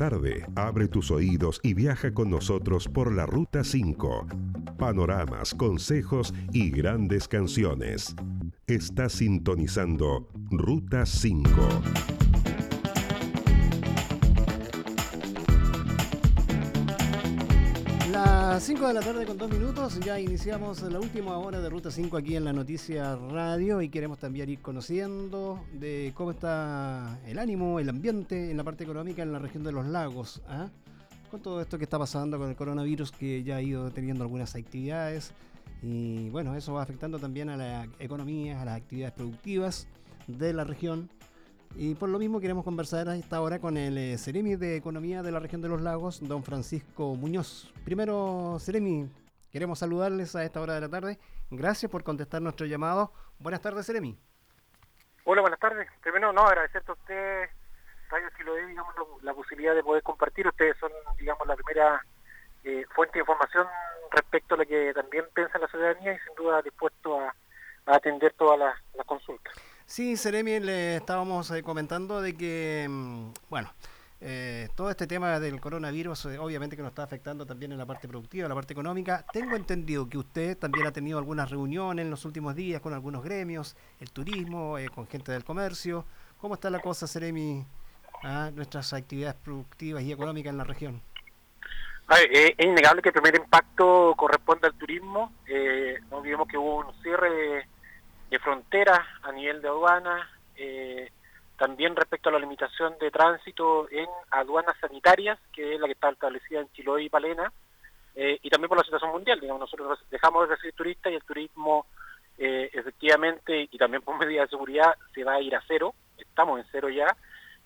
tarde, abre tus oídos y viaja con nosotros por la Ruta 5. Panoramas, consejos y grandes canciones. Está sintonizando Ruta 5. 5 de la tarde con dos minutos, ya iniciamos la última hora de Ruta 5 aquí en la Noticia Radio y queremos también ir conociendo de cómo está el ánimo, el ambiente en la parte económica en la región de los lagos. ¿ah? Con todo esto que está pasando con el coronavirus que ya ha ido teniendo algunas actividades y bueno, eso va afectando también a la economía, a las actividades productivas de la región y por lo mismo queremos conversar a esta hora con el eh, Ceremi de Economía de la región de los lagos, don Francisco Muñoz. Primero, Ceremi, queremos saludarles a esta hora de la tarde. Gracias por contestar nuestro llamado. Buenas tardes, Ceremi. Hola, buenas tardes. Primero, no, agradecer a usted, Radio Chiloé, digamos, la, posibilidad de poder compartir. Ustedes son, digamos, la primera eh, fuente de información respecto a lo que también piensa la ciudadanía y sin duda dispuesto a, atender todas las consultas. Sí, Seremi, le estábamos eh, comentando de que, mm, bueno, eh, todo este tema del coronavirus eh, obviamente que nos está afectando también en la parte productiva, en la parte económica. Tengo entendido que usted también ha tenido algunas reuniones en los últimos días con algunos gremios, el turismo, con gente del comercio. ¿Cómo está la cosa, Seremi, ah, nuestras actividades productivas y económicas en la región? es innegable que el primer impacto corresponde al turismo. no olvidemos que hubo un cierre fronteras a nivel de aduana, eh, también respecto a la limitación de tránsito en aduanas sanitarias, que es la que está establecida en Chiloé y Palena, eh, y también por la situación mundial. Digamos, nosotros dejamos de recibir turistas y el turismo eh, efectivamente, y también por medidas de seguridad, se va a ir a cero, estamos en cero ya,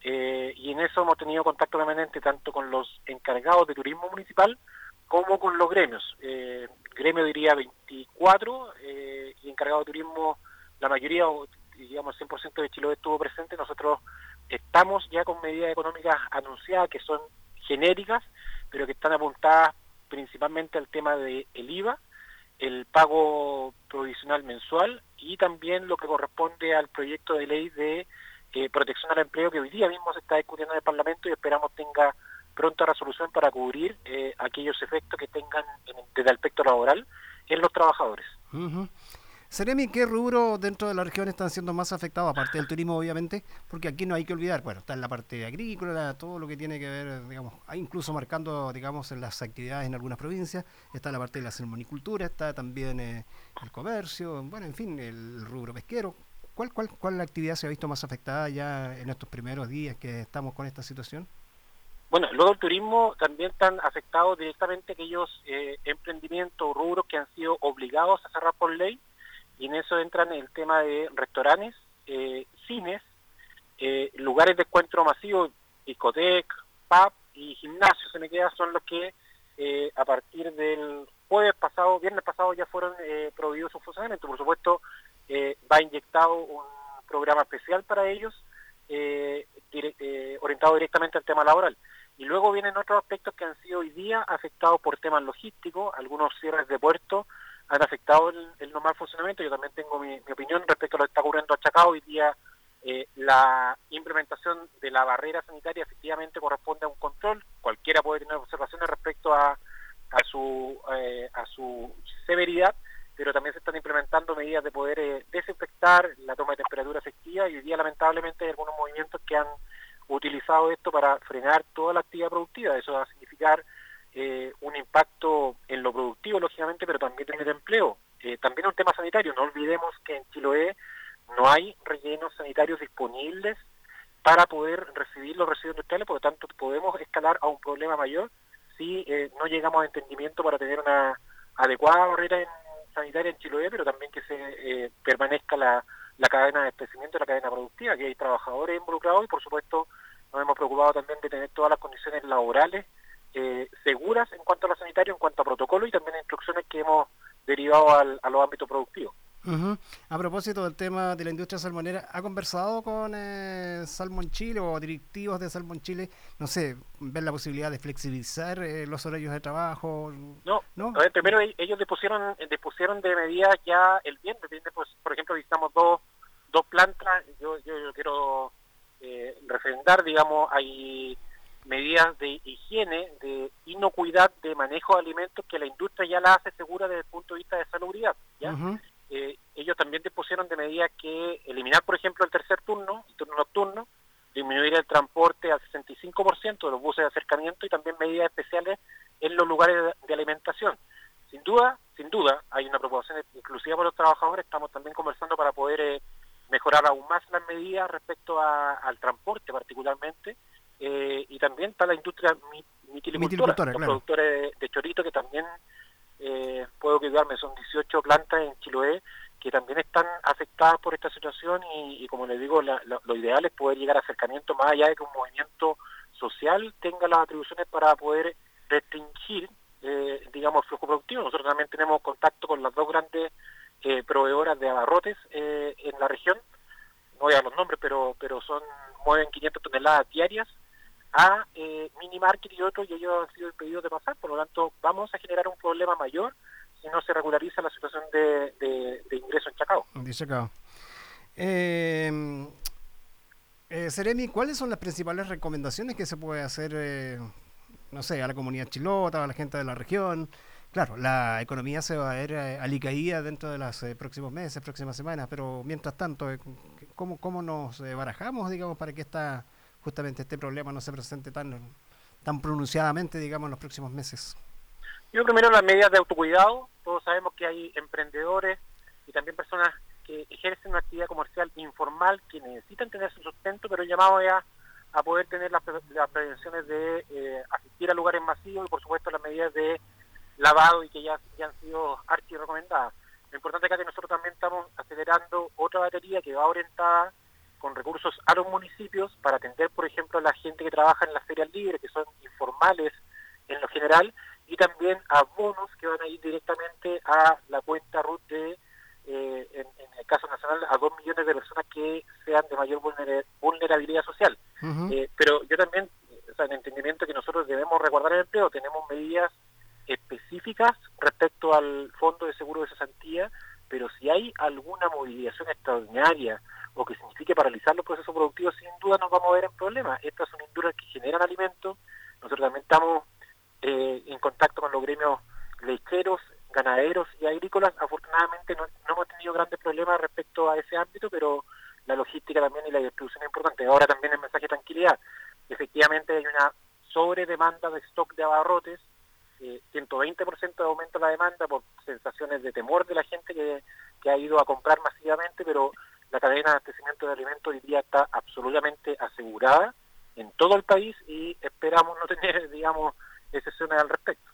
y en eso hemos tenido contacto permanente tanto con los encargados de turismo municipal como con los gremios. gremio diría 24 y encargado de turismo la mayoría, digamos, 100% de Chiloé estuvo presente, nosotros estamos ya con medidas económicas anunciadas que son genéricas, pero que están apuntadas principalmente al tema del el IVA, el pago provisional mensual y también lo que corresponde al proyecto de ley de eh, protección al empleo que hoy día mismo se está discutiendo en el Parlamento y esperamos tenga pronta resolución para cubrir eh, aquellos efectos que tengan desde el aspecto laboral en los trabajadores. Seremi, ¿qué rubro dentro de la región están siendo más afectados, aparte del turismo, obviamente? Porque aquí no hay que olvidar, bueno, está en la parte agrícola, todo lo que tiene que ver, digamos, incluso marcando, digamos, en las actividades en algunas provincias, está la parte de la salmonicultura, está también eh, el comercio, bueno, en fin, el rubro pesquero. ¿Cuál, cuál, ¿Cuál actividad se ha visto más afectada ya en estos primeros días que estamos con esta situación? Bueno, luego el turismo también están afectados directamente aquellos eh, emprendimientos o rubros que han sido obligados a cerrar por ley y en eso entran el tema de restaurantes, eh, cines, eh, lugares de encuentro masivo, discoteca, pub y gimnasios, se me queda, son los que eh, a partir del jueves pasado, viernes pasado ya fueron prohibidos su funcionamiento. Por supuesto, va inyectado un programa especial para ellos, orientado directamente al tema laboral. Y luego vienen otros aspectos que han sido hoy día afectados por temas logísticos, algunos cierres de puertos, han afectado el, normal funcionamiento. Yo también tengo mi, opinión respecto a lo que está ocurriendo a Chacao. Hoy día eh, la implementación de la barrera sanitaria efectivamente corresponde a un control. Cualquiera puede tener observaciones respecto a, a, su, eh, a su severidad, pero también se están implementando medidas de poder eh, desinfectar la toma de temperatura efectiva y hoy día lamentablemente hay algunos movimientos que han utilizado esto para frenar toda la actividad productiva. Eso va a significar eh, un impacto en lo productivo, lógicamente, pero también en el empleo. Eh, también un tema sanitario. No olvidemos que en Chiloé no hay rellenos sanitarios disponibles para poder recibir los residuos industriales, por lo tanto podemos escalar a un problema mayor si eh, no llegamos a entendimiento para tener una adecuada barrera sanitaria en Chiloé, pero también que se permanezca la, la cadena de abastecimiento, la cadena productiva, que hay trabajadores involucrados y por supuesto nos hemos preocupado también de tener todas las condiciones laborales eh, seguras en cuanto a lo sanitario, en cuanto a protocolo y también instrucciones que hemos derivado al, a los ámbitos productivos. A propósito del tema de la industria salmonera, ¿ha conversado con eh, Salmon Chile o directivos de Salmon Chile? No sé, ver la posibilidad de flexibilizar eh, los horarios de trabajo. No, ¿no? primero ellos dispusieron, dispusieron de medidas ya el viernes. Pues, por ejemplo, visitamos dos, dos plantas. Yo, yo, quiero eh, refrendar, digamos, hay medidas de higiene, de inocuidad, de manejo de alimentos que la industria ya la hace segura desde el punto de vista de salubridad. ¿ya? Eh, ellos también dispusieron de medidas que eliminar, por ejemplo, el tercer turno, el turno nocturno, disminuir el transporte al 65% de los buses de acercamiento y también medidas especiales en los lugares de, alimentación. Sin duda, sin duda, hay una proposición exclusiva para los trabajadores. Estamos también conversando para poder eh, mejorar aún más las medidas respecto al transporte, particularmente. Eh, y también está la industria mitilicultora, los productores de, chorito que también eh, puedo quedarme, son 18 plantas en Chiloé que también están afectadas por esta situación y, como les digo, lo ideal es poder llegar a acercamiento más allá de que un movimiento social tenga las atribuciones para poder restringir, eh, digamos, el flujo productivo. Nosotros también tenemos contacto con las dos grandes eh, proveedoras de abarrotes eh, en la región, no voy a dar los nombres, pero pero son mueven 500 toneladas diarias a eh, Mini Market y otros y ellos han sido impedidos de pasar, por lo tanto vamos a generar un problema mayor si no se regulariza la situación de, de, ingreso en Chacao. Dice Chacao. Eh, eh, Seremi, ¿cuáles son las principales recomendaciones que se puede hacer, eh, no sé, a la comunidad chilota, a la gente de la región? Claro, la economía se va a ver eh, alicaída dentro de los próximos meses, próximas semanas, pero mientras tanto, ¿cómo, ¿cómo nos barajamos, digamos, para que esta, justamente este problema no se presente tan, tan pronunciadamente, digamos, en los próximos meses? Yo primero las medidas de autocuidado. Todos sabemos que hay emprendedores y también personas que ejercen una actividad comercial informal que necesitan tener su sustento, pero llamado ya a poder tener las, prevenciones de eh, asistir a lugares masivos y por supuesto las medidas de lavado y que ya, han sido archi recomendadas. Lo importante es que nosotros también estamos acelerando otra batería que va orientada con recursos a los municipios para atender, por ejemplo, a la gente que trabaja en las ferias libres, que son informales en lo general, y también a bonos que van a ir directamente a la cuenta RUT de, eh, en, el caso nacional, a dos millones de personas que sean de mayor vulnerabilidad social. Eh, pero yo también, o sea, en entendimiento que nosotros debemos resguardar el empleo, tenemos medidas específicas respecto al Fondo de Seguro de Cesantía, pero si hay alguna movilización extraordinaria o que signifique paralizar los procesos productivos, sin duda nos vamos a ver en problemas. Estas son industrias que generan alimentos, nosotros también estamos eh, en contacto con los gremios lecheros, ganaderos y agrícolas. Afortunadamente no, hemos tenido grandes problemas respecto a ese ámbito, pero la logística también y la distribución es importante. Ahora también el mensaje de tranquilidad. Efectivamente hay una sobredemanda de stock de abarrotes, eh, 120% de aumento en la demanda por sensaciones de temor de la gente que, que ha ido a comprar masivamente, pero la cadena de abastecimiento de alimentos hoy día está absolutamente asegurada en todo el país y esperamos no tener, digamos, excepciones al respecto.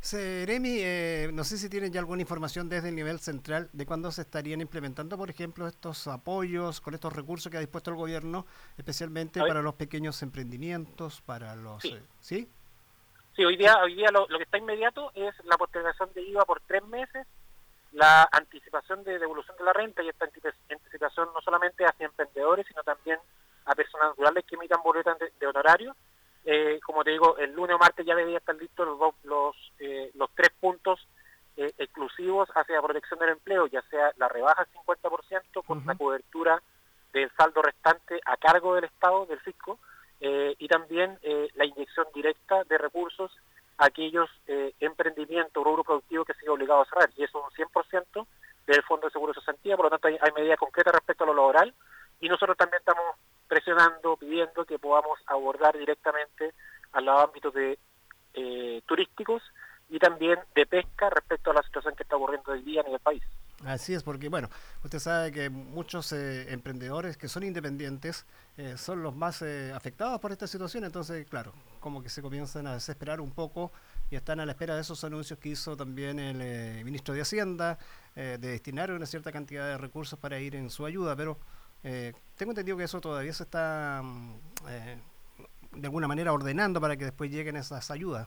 Seremi, eh, no sé si tienen ya alguna información desde el nivel central de cuándo se estarían implementando, por ejemplo, estos apoyos con estos recursos que ha dispuesto el gobierno, especialmente para los pequeños emprendimientos, para los... Sí, eh, ¿sí? sí hoy día, hoy día lo, que está inmediato es la postergación de IVA por tres meses, la anticipación de devolución de la renta y esta anticipación no solamente hacia emprendedores, sino también a personas naturales que emitan boletas de, de honorarios eh, como te digo, el lunes o martes ya debería estar listos los, los, eh, los tres puntos eh, exclusivos hacia la protección del empleo, ya sea la rebaja del 50% con la cobertura del saldo restante a cargo del Estado, del fisco, y también la inyección directa de recursos aquellos emprendimientos, rubro productivo que sigue obligado a cerrar, y eso es un 100% del Fondo de Seguro de Sociedad, por lo tanto hay, hay medidas concretas respecto a lo laboral, y nosotros también estamos presionando, pidiendo que podamos abordar directamente a los ámbitos de eh, turísticos y también de pesca respecto a la situación que está ocurriendo hoy día en el país. Así es, porque bueno, usted sabe que muchos eh, emprendedores que son independientes eh, son los más afectados por esta situación, entonces claro, como que se comienzan a desesperar un poco y están a la espera de esos anuncios que hizo también el ministro de Hacienda, de destinar una cierta cantidad de recursos para ir en su ayuda, pero eh, tengo entendido que eso todavía se está mm, eh, de alguna manera ordenando para que después lleguen esas ayudas.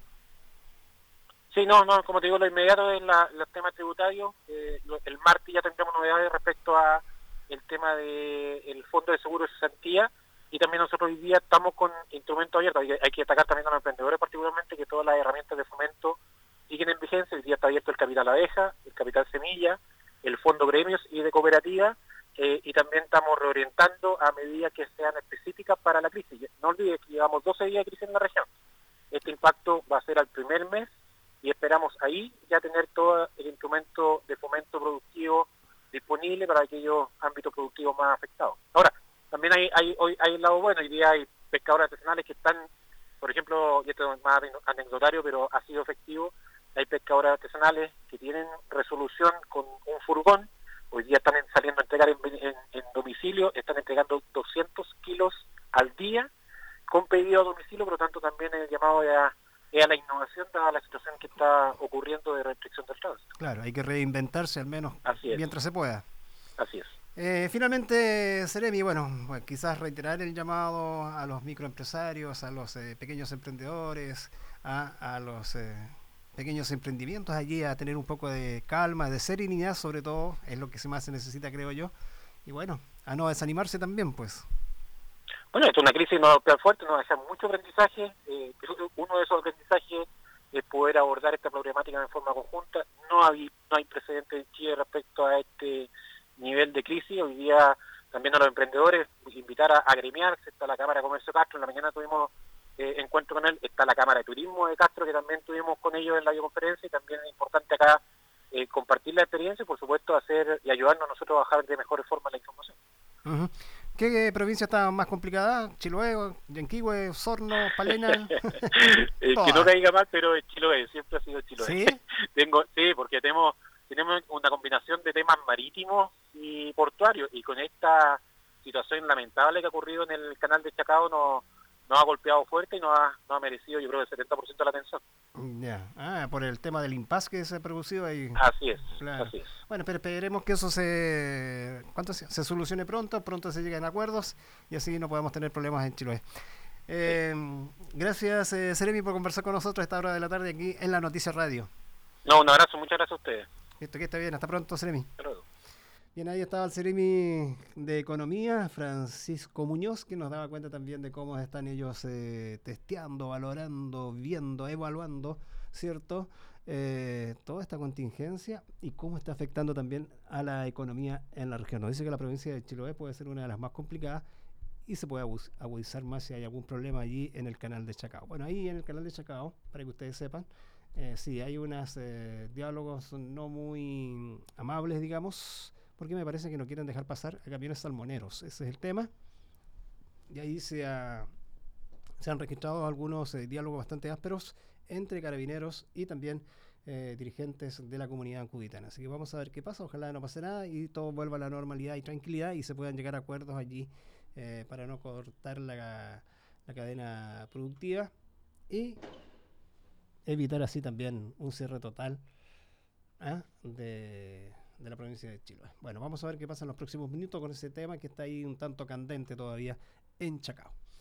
Sí, no, no, como te digo, lo inmediato es la, los temas tributarios. Eh, el martes ya tendremos novedades respecto a el tema del el Fondo de Seguro de Cesantía y también nosotros hoy día estamos con instrumentos abiertos. Hay, que destacar también a los emprendedores particularmente que todas las herramientas de fomento siguen en vigencia. Hoy día está abierto el capital abeja, el capital semilla, el fondo gremios y de cooperativa eh, y también estamos reorientando a medidas que sean específicas para la crisis. No olvides que llevamos 12 días de crisis en la región. Este impacto va a ser al primer mes y esperamos ahí ya tener todo el instrumento de fomento productivo disponible para aquellos ámbitos productivos más afectados. Ahora, también hay, hay, hoy hay el lado bueno, hoy día hay pescadores artesanales que están, por ejemplo, y esto es más anecdotario, pero ha sido efectivo, hay pescadores artesanales que tienen resolución con un furgón, hoy día están saliendo a entregar en, en domicilio, están entregando 200 kilos al día con pedido a domicilio, por lo tanto también el llamado a es a la innovación dada la situación que está ocurriendo de restricción del tránsito. Claro, hay que reinventarse al menos mientras se pueda. Así es. Eh, finalmente, Seremi, bueno, quizás reiterar el llamado a los microempresarios, a los eh, pequeños emprendedores, a, los eh, pequeños emprendimientos allí, a tener un poco de calma, de serenidad sobre todo, es lo que más se necesita, creo yo. Y bueno, a no desanimarse también, pues. Bueno, esto es una crisis no fuerte, nos deja mucho aprendizaje. Eh, uno de esos aprendizajes es poder abordar esta problemática de forma conjunta. No hay, no hay precedentes en Chile respecto a este nivel de crisis. Hoy día también a los emprendedores invitar a agremiarse. Está la Cámara de Comercio Castro, en la mañana tuvimos eh, encuentro con él. Está la Cámara de Turismo de Castro, que también tuvimos con ellos en la videoconferencia. Y también es importante acá eh, compartir la experiencia y, por supuesto, hacer y ayudarnos a nosotros a bajar de mejores formas la información. ¿Qué provincia está más complicada? ¿Chiloé, Yanquihue, Osorno, Palena? que no caiga mal, pero Chiloé, siempre ha sido Chiloé. ¿Sí? Tengo, sí, porque tenemos, tenemos una combinación de temas marítimos y portuarios, y con esta situación lamentable que ha ocurrido en el canal de Chacao, no nos ha golpeado fuerte y nos ha, ha merecido, yo creo, el 70% de la atención. Ya, ah, por el tema del impasse que se ha producido ahí. Así es, así es. Bueno, pero esperemos que eso se, ¿cuánto se, solucione pronto, pronto se lleguen a acuerdos y así no podemos tener problemas en Chiloé. Eh, gracias, eh, Seremi, por conversar con nosotros a esta hora de la tarde aquí en la Noticia Radio. No, un abrazo, muchas gracias a ustedes. Listo, que esté bien, hasta pronto, Seremi. Hasta luego. Bien, ahí estaba el Ceremi de Economía, Francisco Muñoz, que nos daba cuenta también de cómo están ellos eh, testeando, valorando, viendo, evaluando, ¿cierto? Eh, toda esta contingencia y cómo está afectando también a la economía en la región. Nos dice que la provincia de Chiloé puede ser una de las más complicadas y se puede agudizar más si hay algún problema allí en el canal de Chacao. Bueno, ahí en el canal de Chacao, para que ustedes sepan, eh, sí, hay unos eh, diálogos no muy amables, digamos, porque me parece que no quieren dejar pasar a camiones salmoneros. Ese es el tema. Y ahí se, se han registrado algunos eh, diálogos bastante ásperos entre carabineros y también eh, dirigentes de la comunidad ancuditana. Así que vamos a ver qué pasa. Ojalá no pase nada y todo vuelva a la normalidad y tranquilidad y se puedan llegar a acuerdos allí eh, para no cortar la, la cadena productiva y evitar así también un cierre total ¿ah? de de la provincia de Chiloé. Bueno, vamos a ver qué pasa en los próximos minutos con ese tema que está ahí un tanto candente todavía en Chacao.